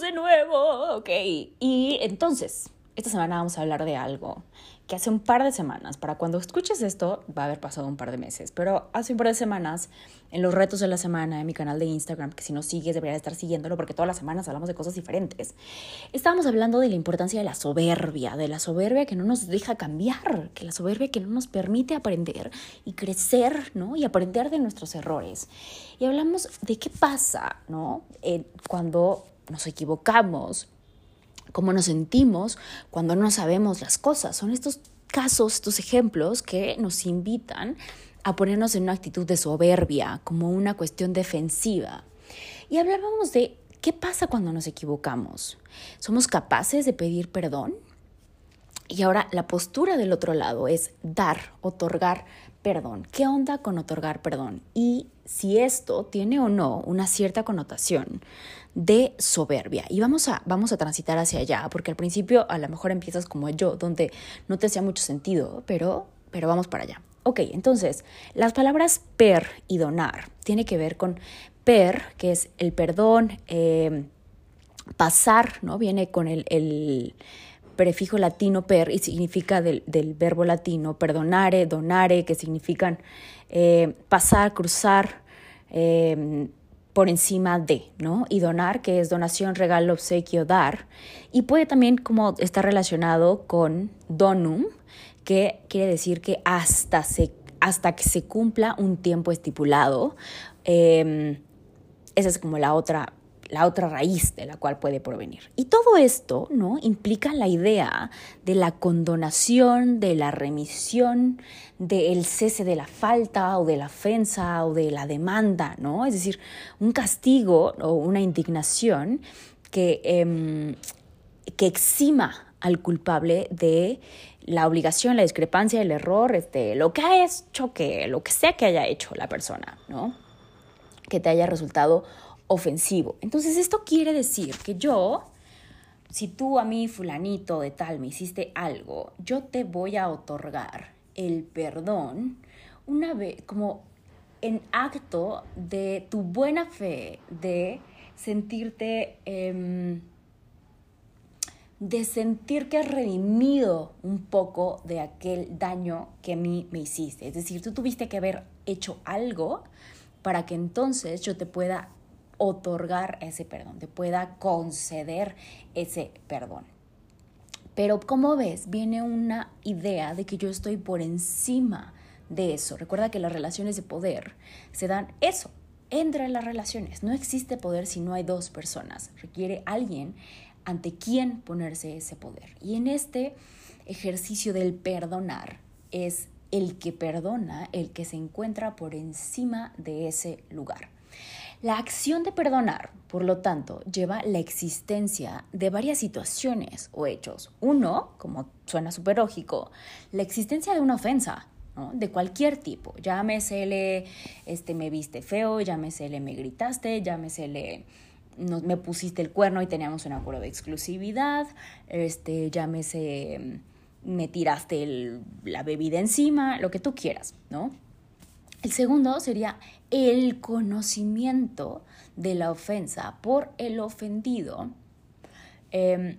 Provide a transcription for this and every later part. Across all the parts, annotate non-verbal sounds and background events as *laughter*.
De nuevo. Ok, y entonces, esta semana vamos a hablar de algo que hace un par de semanas, para cuando escuches esto, va a haber pasado un par de meses, pero hace un par de semanas, en los retos de la semana, en mi canal de Instagram, que si no sigues deberías estar siguiéndolo porque todas las semanas hablamos de cosas diferentes, estábamos hablando de la importancia de la soberbia, de la soberbia que no nos deja cambiar, que la soberbia que no nos permite aprender y crecer, ¿no? Y aprender de nuestros errores. Y hablamos de qué pasa, ¿no? Cuando nos equivocamos, cómo nos sentimos cuando no sabemos las cosas. Son estos casos, estos ejemplos que nos invitan a ponernos en una actitud de soberbia, como una cuestión defensiva. Y hablábamos de qué pasa cuando nos equivocamos. ¿Somos capaces de pedir perdón? Y ahora la postura del otro lado es dar, otorgar perdón. ¿Qué onda con otorgar perdón? Y si esto tiene o no una cierta connotación de soberbia. Y vamos a, vamos a transitar hacia allá, porque al principio a lo mejor empiezas como yo, donde no te hacía mucho sentido, pero, pero vamos para allá. Ok, entonces, las palabras per y donar tiene que ver con per, que es el perdón, eh, pasar, ¿no? Viene con el, el prefijo latino per y significa del, verbo latino perdonare, donare, que significan eh, pasar, cruzar eh, por encima de, ¿no? Y donar, que es donación, regalo, obsequio, dar. Y puede también como estar relacionado con donum, que quiere decir que hasta, se, hasta que se cumpla un tiempo estipulado. Eh, esa es como la otra la otra raíz de la cual puede provenir. Y todo esto, ¿no? implica la idea de la condonación, de la remisión, del cese de la falta o de la ofensa o de la demanda, ¿no? Es decir, un castigo o una indignación que, em, que exima al culpable de la obligación, la discrepancia, el error, este, lo que ha hecho que, lo que sea que haya hecho la persona, ¿no? Que te haya resultado ofensivo. Entonces esto quiere decir que yo, si tú a mí fulanito de tal me hiciste algo, yo te voy a otorgar el perdón una vez como en acto de tu buena fe, de sentirte, em, de sentir que has redimido un poco de aquel daño que a mí me hiciste. Es decir, tú tuviste que haber hecho algo para que entonces yo te pueda otorgar ese perdón, te pueda conceder ese perdón. Pero como ves, viene una idea de que yo estoy por encima de eso. Recuerda que las relaciones de poder se dan eso, entre las relaciones. No existe poder si no hay dos personas. Requiere alguien ante quien ponerse ese poder. Y en este ejercicio del perdonar es el que perdona, el que se encuentra por encima de ese lugar. La acción de perdonar, por lo tanto, lleva la existencia de varias situaciones o hechos. Uno, como suena súper lógico, la existencia de una ofensa, de cualquier tipo. Llámesele, este, me viste feo, llámesele, me gritaste, llámesele, me pusiste el cuerno y teníamos un acuerdo de exclusividad, este, llámese, me tiraste la bebida encima, lo que tú quieras, ¿no? El segundo sería el conocimiento de la ofensa por el ofendido em,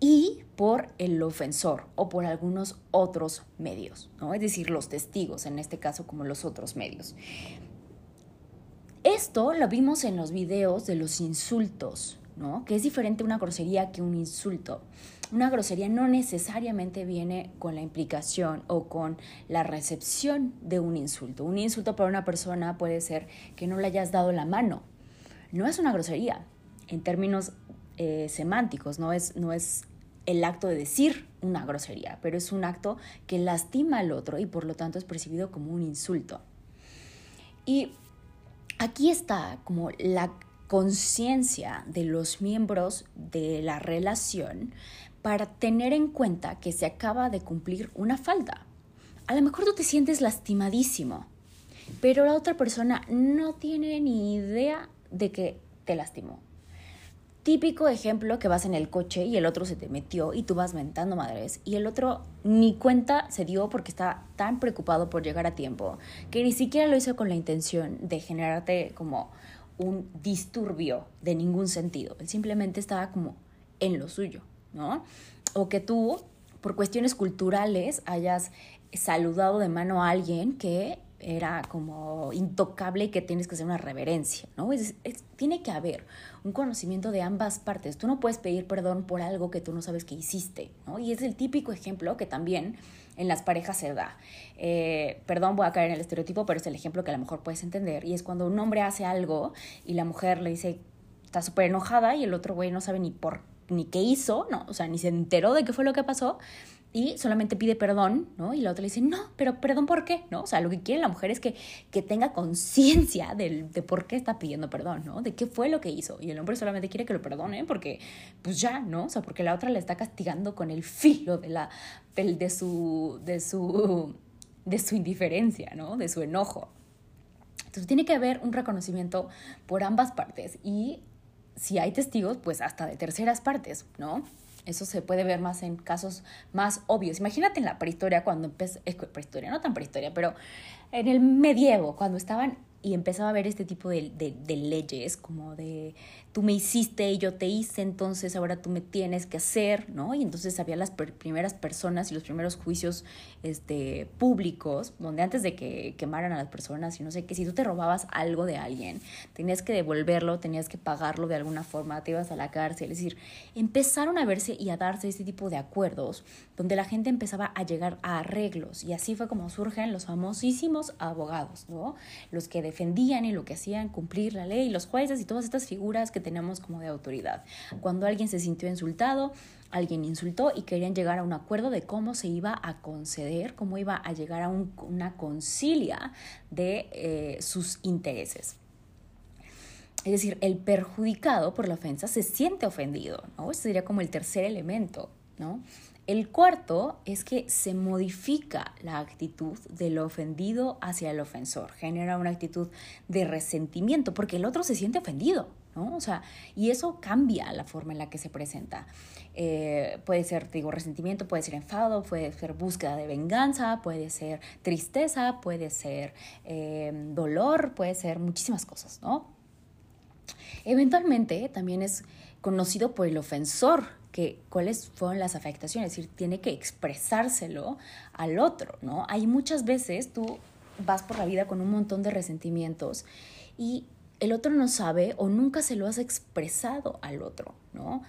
y por el ofensor o por algunos otros medios, ¿no? es decir, los testigos, en este caso como los otros medios. Esto lo vimos en los videos de los insultos, ¿no? que es diferente una grosería que un insulto una grosería no necesariamente viene con la implicación o con la recepción de un insulto. Un insulto para una persona puede ser que no le hayas dado la mano. No es una grosería en términos eh, semánticos, no es, no es el acto de decir una grosería, pero es un acto que lastima al otro y por lo tanto es percibido como un insulto. Y aquí está como la conciencia de los miembros de la relación para tener en cuenta que se acaba de cumplir una falta. A lo mejor tú te sientes lastimadísimo, pero la otra persona no tiene ni idea de que te lastimó. Típico ejemplo que vas en el coche y el otro se te metió y tú vas mentando madres y el otro ni cuenta se dio porque está tan preocupado por llegar a tiempo que ni siquiera lo hizo con la intención de generarte como un disturbio de ningún sentido. Él simplemente estaba como en lo suyo, ¿no? O que tú, por cuestiones culturales, hayas saludado de mano a alguien que era como intocable y que tienes que hacer una reverencia, ¿no? tiene que haber un conocimiento de ambas partes. Tú no puedes pedir perdón por algo que tú no sabes que hiciste, ¿no? Y es el típico ejemplo que también en las parejas se da. Eh, perdón, voy a caer en el estereotipo, pero es el ejemplo que a lo mejor puedes entender. Y es cuando un hombre hace algo y la mujer le dice, está súper enojada y el otro güey no sabe ni por ni qué hizo, ¿no? O sea, ni se enteró de qué fue lo que pasó y solamente pide perdón, ¿no? Y la otra le dice, no, pero perdón por qué, ¿no? O sea, lo que quiere la mujer es que, que tenga conciencia de, de, por qué está pidiendo perdón, ¿no? De qué fue lo que hizo. Y el hombre solamente quiere que lo perdone porque, pues ya, ¿no? O sea, porque la otra le está castigando con el filo de, la, de, su, de, su, de su indiferencia, ¿no? De su enojo. Entonces tiene que haber un reconocimiento por ambas partes y si hay testigos, pues hasta de terceras partes, ¿no? Eso se puede ver más en casos más obvios. Imagínate en la prehistoria, cuando empezó, prehistoria, no tan prehistoria, pero en el medievo, cuando estaban y empezaba a ver este tipo de, de, leyes, como de tú me hiciste y yo te hice, entonces ahora tú me tienes que hacer, ¿no? Y entonces había las primeras personas y los primeros juicios este, públicos, donde antes de que quemaran a las personas y no sé qué, si tú te robabas algo de alguien, tenías que devolverlo, tenías que pagarlo de alguna forma, te ibas a la cárcel, es decir, empezaron a verse y a darse este tipo de acuerdos, donde la gente empezaba a llegar a arreglos, y así fue como surgen los famosísimos abogados, ¿no? Los que defendían y lo que hacían cumplir la ley, los jueces y todas estas figuras que tenemos como de autoridad. Cuando alguien se sintió insultado, alguien insultó y querían llegar a un acuerdo de cómo se iba a conceder, cómo iba a llegar a una concilia de eh, sus intereses. Es decir, el perjudicado por la ofensa se siente ofendido, ¿no? Ese sería como el tercer elemento, ¿no? El cuarto es que se modifica la actitud del ofendido hacia el ofensor, genera una actitud de resentimiento porque el otro se siente ofendido, ¿no? O sea, y eso cambia la forma en la que se presenta. Eh, puede ser, digo, resentimiento, puede ser enfado, puede ser búsqueda de venganza, puede ser tristeza, puede ser eh, dolor, puede ser muchísimas cosas, ¿no? Eventualmente también es conocido por el ofensor que cuáles fueron las afectaciones, es decir, tiene que expresárselo al otro, ¿no? Hay muchas veces tú vas por la vida con un montón de resentimientos y el otro no sabe o nunca se lo has expresado al otro, ¿no?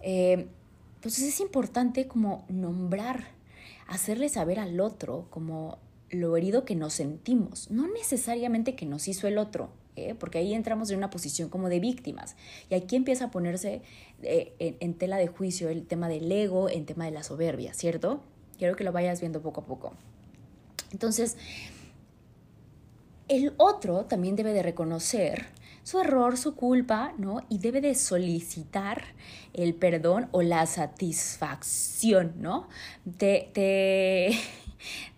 Eh, entonces es importante como nombrar, hacerle saber al otro como lo herido que nos sentimos, no necesariamente que nos hizo el otro, ¿eh? porque ahí entramos en una posición como de víctimas y aquí empieza a ponerse eh, en, en, tela de juicio el tema del ego, el tema de la soberbia, ¿cierto? Quiero que lo vayas viendo poco a poco. Entonces, el otro también debe de reconocer su error, su culpa, ¿no? Y debe de solicitar el perdón o la satisfacción, ¿no? Te, te... *laughs*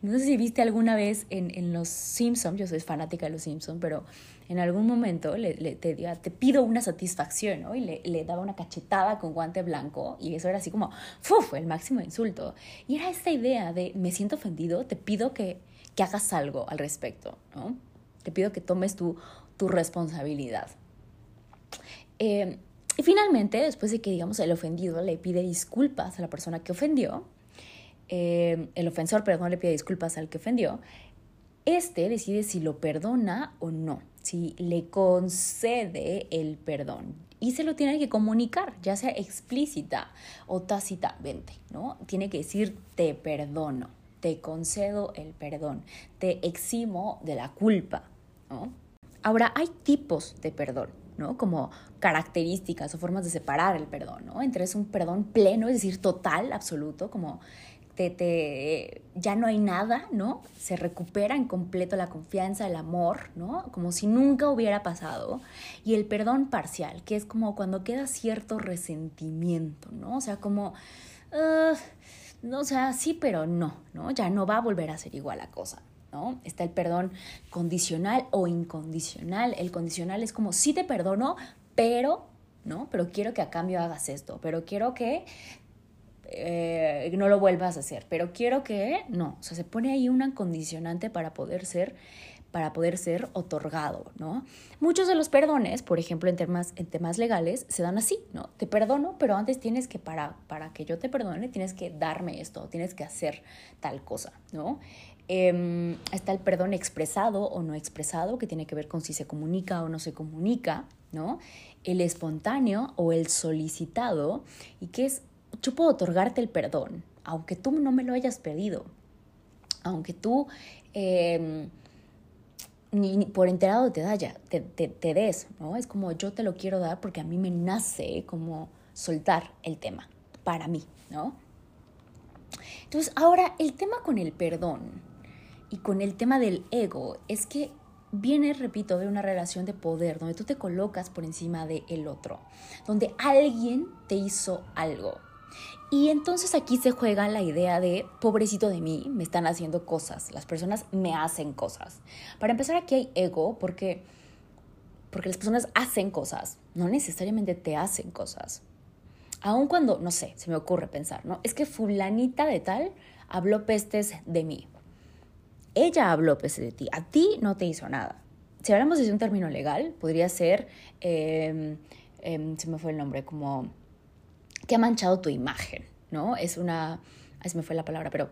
No sé si viste alguna vez en, en Los Simpsons, yo soy fanática de Los Simpsons, pero en algún momento le, te, te pido una satisfacción, ¿no? Y le, le, daba una cachetada con guante blanco y eso era así como, ¡fuf! El máximo insulto. Y era esta idea de, me siento ofendido, te pido que, que hagas algo al respecto, ¿no? Te pido que tomes tu, tu responsabilidad. Eh, y finalmente, después de que, digamos, el ofendido le pide disculpas a la persona que ofendió, eh, el ofensor, perdón, le pide disculpas al que ofendió, este decide si lo perdona o no, si le concede el perdón. Y se lo tiene que comunicar, ya sea explícita o tácitamente, ¿no? Tiene que decir te perdono, te concedo el perdón, te eximo de la culpa, ¿no? Ahora, hay tipos de perdón, ¿no? Como características o formas de separar el perdón, ¿no? Entre es un perdón pleno, es decir, total, absoluto, como te, ya no hay nada, ¿no? Se recupera en completo la confianza, el amor, ¿no? Como si nunca hubiera pasado. Y el perdón parcial, que es como cuando queda cierto resentimiento, ¿no? O sea, como, no, o sea, sí, pero no, ¿no? Ya no va a volver a ser igual la cosa. ¿No? Está el perdón condicional o incondicional. El condicional es como, sí te perdono, pero, ¿no? Pero quiero que a cambio hagas esto, pero quiero que eh, no lo vuelvas a hacer. Pero quiero que, no, o sea, se pone ahí una condicionante para poder ser para poder ser otorgado, ¿no? Muchos de los perdones, por ejemplo, en temas, en temas legales, se dan así, ¿no? Te perdono, pero antes tienes que, para, para que yo te perdone, tienes que darme esto, tienes que hacer tal cosa, ¿no? Em, está el perdón expresado o no expresado, que tiene que ver con si se comunica o no se comunica, ¿no? El espontáneo o el solicitado, y que es yo puedo otorgarte el perdón, aunque tú no me lo hayas pedido, aunque tú em, ni, por enterado te, da te, te, des, ¿no? Es como yo te lo quiero dar porque a mí me nace como soltar el tema, para mí, ¿no? Entonces, ahora el tema con el perdón y con el tema del ego es que viene, repito, de una relación de poder, donde tú te colocas por encima del el otro, donde alguien te hizo algo, y entonces aquí se juega la idea de, pobrecito de mí, me están haciendo cosas, las personas me hacen cosas. Para empezar, aquí hay ego porque, porque las personas hacen cosas, no necesariamente te hacen cosas. Aun cuando, no sé, se me ocurre pensar, ¿no? Es que fulanita de tal habló pestes de mí. Ella habló pestes de ti, a ti no te hizo nada. Si hablamos de un término legal, podría ser, em, em, se me fue el nombre, como que ha manchado tu imagen, ¿no? Es una, se me fue la palabra, pero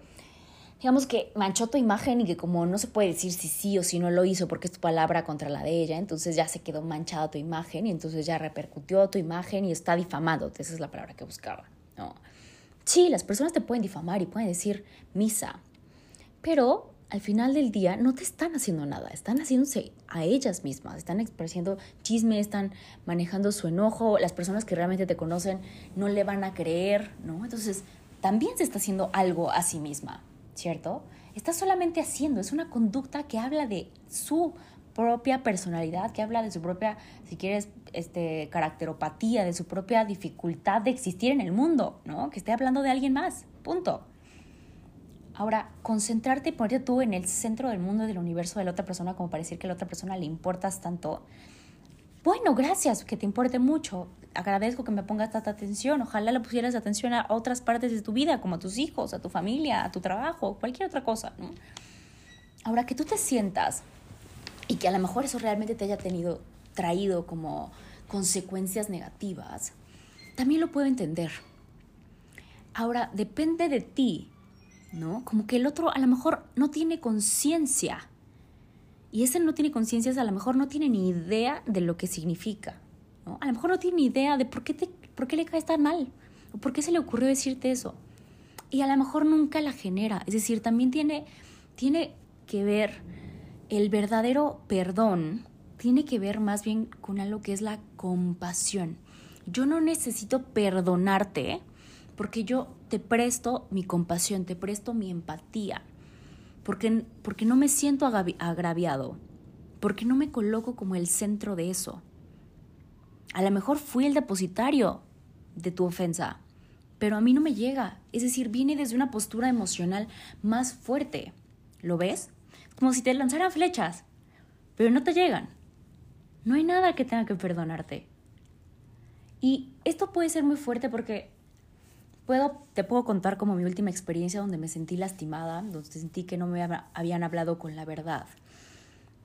digamos que manchó tu imagen y que como no se puede decir si sí o si no lo hizo porque es tu palabra contra la de ella, entonces ya se quedó manchada tu imagen y entonces ya repercutió tu imagen y está difamándote, esa es la palabra que buscaba, ¿no? Sí, las personas te pueden difamar y pueden decir misa, pero al final del día no te están haciendo nada, están haciéndose a ellas mismas, están expresando chisme, están manejando su enojo, las personas que realmente te conocen no le van a creer, ¿no? Entonces, también se está haciendo algo a sí misma, ¿cierto? Está solamente haciendo, es una conducta que habla de su propia personalidad, que habla de su propia, si quieres, este, caracteropatía, de su propia dificultad de existir en el mundo, ¿no? Que esté hablando de alguien más, punto. Ahora, concentrarte y ponerte tú en el centro del mundo y del universo de la otra persona como parecer que a la otra persona le importas tanto. Bueno, gracias, que te importe mucho. Agradezco que me pongas tanta atención. Ojalá le pusieras atención a otras partes de tu vida, como a tus hijos, a tu familia, a tu trabajo, cualquier otra cosa. Ahora, que tú te sientas y que a lo mejor eso realmente te haya tenido, traído como consecuencias negativas, también lo puedo entender. Ahora, depende de ti ¿no? Como que el otro a lo mejor no tiene conciencia. Y ese no tiene conciencia, a lo mejor no tiene ni idea de lo que significa. ¿no? A lo mejor no tiene ni idea de por qué, te, por qué le caes tan mal. O por qué se le ocurrió decirte eso. Y a lo mejor nunca la genera. Es decir, también tiene, tiene que ver el verdadero perdón, tiene que ver más bien con algo que es la compasión. Yo no necesito perdonarte porque yo te presto mi compasión, te presto mi empatía, porque, porque no me siento agraviado, porque no me coloco como el centro de eso. A lo mejor fui el depositario de tu ofensa, pero a mí no me llega. Es decir, viene desde una postura emocional más fuerte. ¿Lo ves? Como si te lanzaran flechas, pero no te llegan. No hay nada que tenga que perdonarte. Y esto puede ser muy fuerte porque Puedo, te puedo contar como mi última experiencia donde me sentí lastimada, donde sentí que no me habían hablado con la verdad.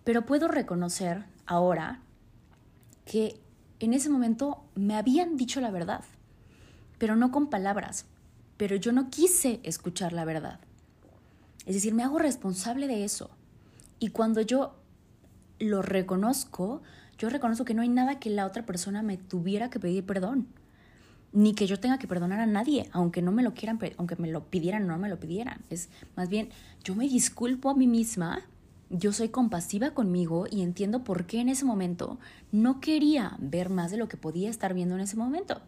Pero puedo reconocer ahora que en ese momento me habían dicho la verdad, pero no con palabras, pero yo no quise escuchar la verdad. Es decir, me hago responsable de eso. Y cuando yo lo reconozco, yo reconozco que no hay nada que la otra persona me tuviera que pedir perdón ni que yo tenga que perdonar a nadie, aunque no me lo quieran, aunque me lo pidieran o no me lo pidieran. Es más bien, yo me disculpo a mí misma, yo soy compasiva conmigo y entiendo por qué en ese momento no quería ver más de lo que podía estar viendo en ese momento.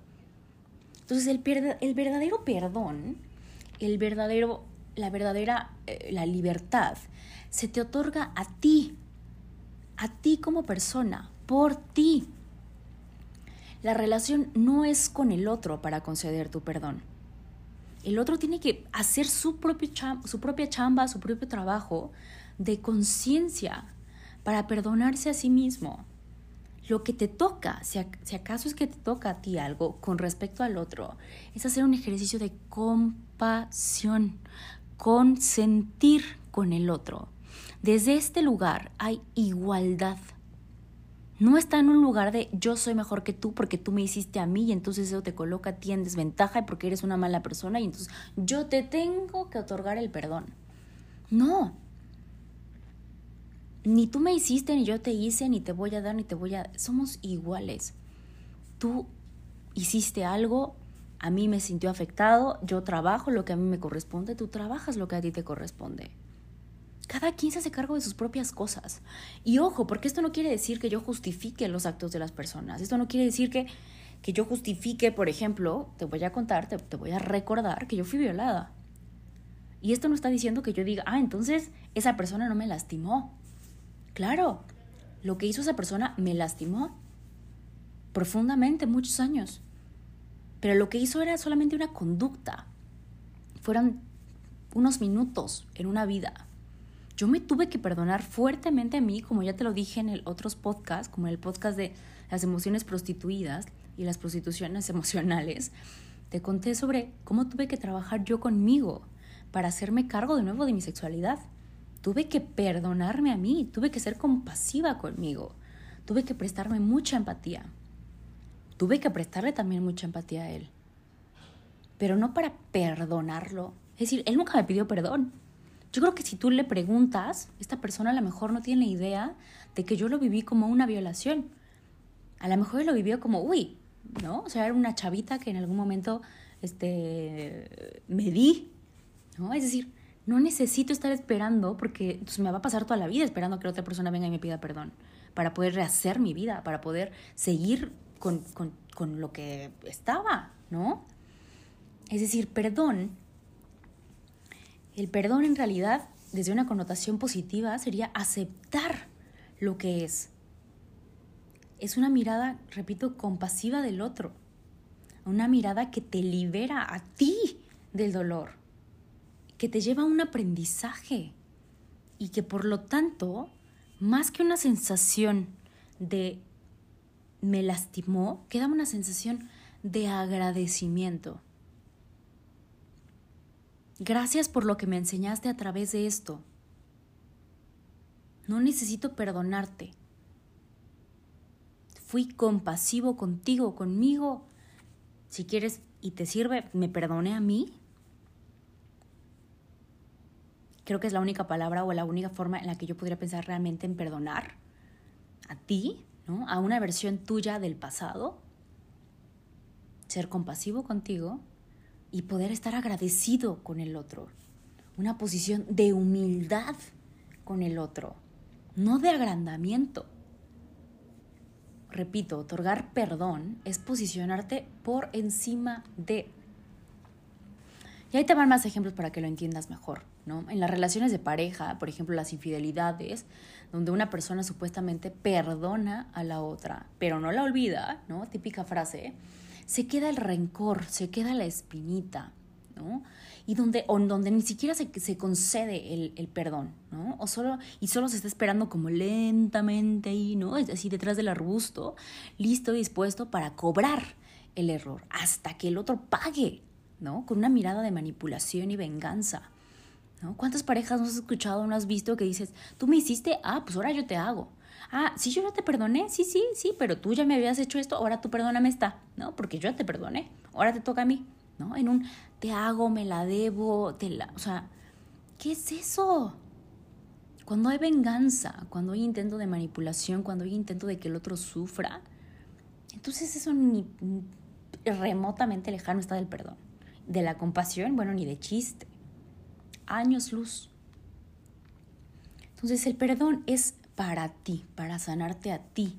Entonces, el, el verdadero perdón el verdadero, la verdadera, eh, la libertad se te otorga a ti, a ti como persona, por ti. La relación no es con el otro para conceder tu perdón. El otro tiene que hacer su, propio su propia chamba, su propio trabajo de conciencia para perdonarse a sí mismo. Lo que te toca, si, acaso es que te toca a ti algo con respecto al otro, es hacer un ejercicio de compasión, consentir con el otro. Desde este lugar hay igualdad. No está en un lugar de yo soy mejor que tú porque tú me hiciste a mí y entonces eso te coloca a ti en desventaja porque eres una mala persona y entonces yo te tengo que otorgar el perdón. No, ni tú me hiciste, ni yo te hice, ni te voy a dar, ni te voy a... Somos iguales. Tú hiciste algo, a mí me sintió afectado, yo trabajo lo que a mí me corresponde, tú trabajas lo que a ti te corresponde. Cada quien se hace cargo de sus propias cosas. Y ojo, porque esto no quiere decir que yo justifique los actos de las personas. Esto no quiere decir que, que yo justifique, por ejemplo, te voy a contar, te, te voy a recordar que yo fui violada. Y esto no está diciendo que yo diga, ah, entonces esa persona no me lastimó. Claro, lo que hizo esa persona me lastimó profundamente muchos años. Pero lo que hizo era solamente una conducta. Fueron unos minutos en una vida. Yo me tuve que perdonar fuertemente a mí, como ya te lo dije en el otros podcast, como en el podcast de las emociones prostituidas y las prostituciones *laughs* emocionales. Te conté sobre cómo tuve que trabajar yo conmigo para hacerme cargo de nuevo de mi sexualidad. Tuve que perdonarme a mí, tuve que ser compasiva conmigo, tuve que prestarme mucha empatía. Tuve que prestarle también mucha empatía a él. Pero no para perdonarlo. Es decir, él nunca me pidió perdón. Yo creo que si tú le preguntas, esta persona a lo mejor no tiene idea de que yo lo viví como una violación. A lo mejor lo vivió como, uy, ¿no? O sea, era una chavita que en algún momento este, me di, ¿no? Es decir, no necesito estar esperando porque pues, me va a pasar toda la vida esperando que otra persona venga y me pida perdón para poder rehacer mi vida, para poder seguir con, con, con lo que estaba, ¿no? Es decir, perdón, el perdón en realidad, desde una connotación positiva, sería aceptar lo que es. Es una mirada, repito, compasiva del otro, una mirada que te libera a ti del dolor que te lleva a un aprendizaje y que por lo tanto, más que una sensación de me lastimó, queda una sensación de agradecimiento. Gracias por lo que me enseñaste a través de esto. No necesito perdonarte. Fui compasivo contigo, conmigo. Si quieres y te sirve, me perdoné a mí creo que es la única palabra o la única forma en la que yo podría pensar realmente en perdonar a ti, ¿no? A una versión tuya del pasado, ser compasivo contigo y poder estar agradecido con el otro. Una posición de humildad con el otro, no de agrandamiento. Repito, otorgar perdón es posicionarte por encima de. Y ahí te van más ejemplos para que lo entiendas mejor. En las relaciones de pareja, por ejemplo, las infidelidades, donde una persona supuestamente perdona a la otra, pero no la olvida, ¿no? Típica frase, se queda el rencor, se queda la espinita, ¿no? Y donde, o donde ni siquiera se, se concede el, el, perdón, ¿no? O solo, y solo se está esperando como lentamente ahí, ¿no? Es así detrás del arbusto, listo, dispuesto para cobrar el error, hasta que el otro pague, ¿no? Con una mirada de manipulación y venganza. ¿Cuántas parejas no has escuchado, no has visto que dices, tú me hiciste, ah, pues ahora yo te hago? Ah, sí, yo no te perdoné, sí, sí, sí, pero tú ya me habías hecho esto, ahora tú perdóname esta, ¿no? Porque yo te perdoné, ahora te toca a mí, ¿no? En un te hago, me la debo, te la, o sea, ¿qué es eso? Cuando hay venganza, cuando hay intento de manipulación, cuando hay intento de que el otro sufra, entonces eso ni remotamente lejano está del perdón. De la compasión, bueno, ni de chiste años luz. Entonces el perdón es para ti, para sanarte a ti,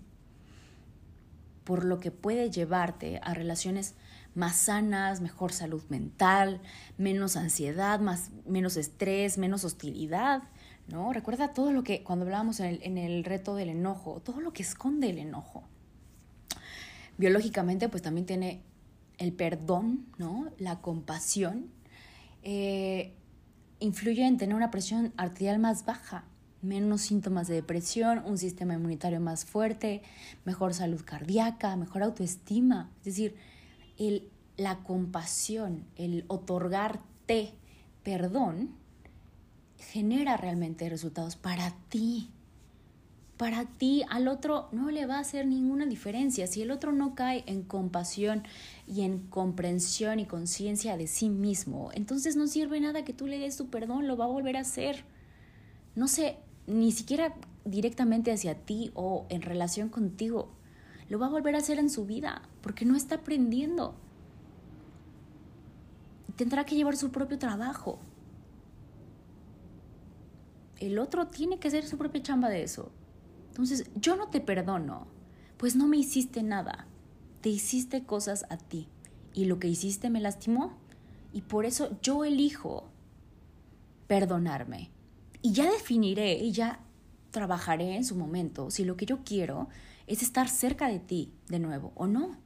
por lo que puede llevarte a relaciones más sanas, mejor salud mental, menos ansiedad, más, menos estrés, menos hostilidad, ¿no? Recuerda todo lo que, cuando hablábamos en el, en el reto del enojo, todo lo que esconde el enojo. Biológicamente, pues también tiene el perdón, ¿no? La compasión. Eh, influye en tener una presión arterial más baja, menos síntomas de depresión, un sistema inmunitario más fuerte, mejor salud cardíaca, mejor autoestima. Es decir, el, la compasión, el otorgarte perdón, genera realmente resultados para ti. Para ti, al otro no le va a hacer ninguna diferencia. Si el otro no cae en compasión y en comprensión y conciencia de sí mismo, entonces no sirve nada que tú le des tu perdón, lo va a volver a hacer. No sé, ni siquiera directamente hacia ti o en relación contigo. Lo va a volver a hacer en su vida porque no está aprendiendo. Tendrá que llevar su propio trabajo. El otro tiene que hacer su propia chamba de eso. Entonces, yo no te perdono, pues no me hiciste nada. Te hiciste cosas a ti y lo que hiciste me lastimó y por eso yo elijo perdonarme. Y ya definiré y ya trabajaré en su momento si lo que yo quiero es estar cerca de ti de nuevo o no.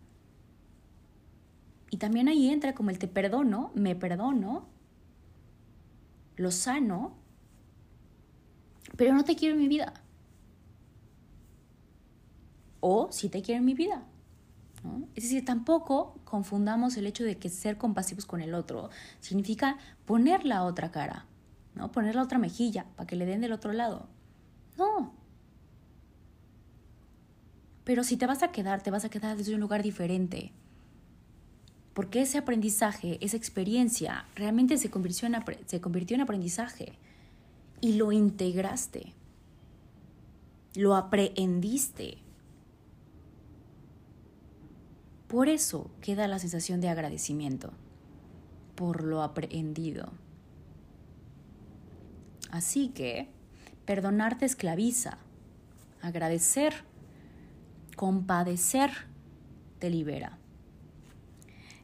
Y también ahí entra como el te perdono, me perdono, lo sano, pero no te quiero en mi vida. O si te quiero en mi vida. Es decir, tampoco confundamos el hecho de que ser compasivos con el otro significa poner la otra cara. ¿No? Poner la otra mejilla para que le den del otro lado. No. Pero si te vas a quedar, te vas a quedar desde un lugar diferente. Porque ese aprendizaje, esa experiencia, realmente se convirtió en, se convirtió en aprendizaje. Y lo integraste. Lo aprehendiste. Por eso queda la sensación de agradecimiento. Por lo aprehendido. Así que perdonar te esclaviza, agradecer, compadecer te libera.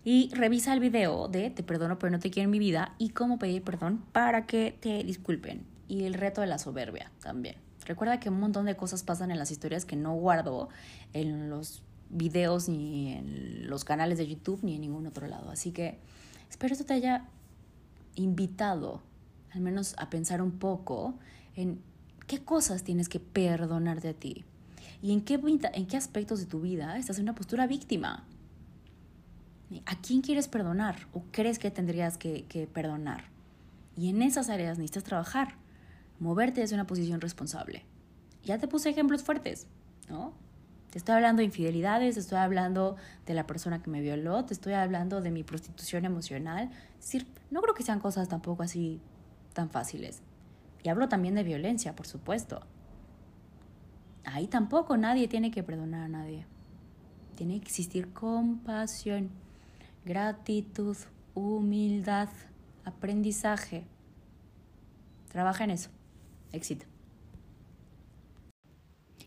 Y revisa el video de Te perdono pero no te quiero en mi vida y cómo pedir perdón para que te disculpen. Y el reto de la soberbia también. Recuerda que un montón de cosas pasan en las historias que no guardo en los videos ni en los canales de YouTube ni en ningún otro lado. Así que espero esto te haya invitado al menos a pensar un poco en qué cosas tienes que perdonarte a ti y en qué, en qué aspectos de tu vida estás en una postura víctima. ¿A quién quieres perdonar o crees que tendrías que, que perdonar? Y en esas áreas necesitas trabajar, moverte desde una posición responsable. Ya te puse ejemplos fuertes, ¿no? Te estoy hablando de infidelidades, te estoy hablando de la persona que me violó, te estoy hablando de mi prostitución emocional. Es decir, no creo que sean cosas tampoco así tan fáciles. Y hablo también de violencia, por supuesto. Ahí tampoco nadie tiene que perdonar a nadie. Tiene que existir compasión, gratitud, humildad, aprendizaje. Trabaja en eso. Éxito.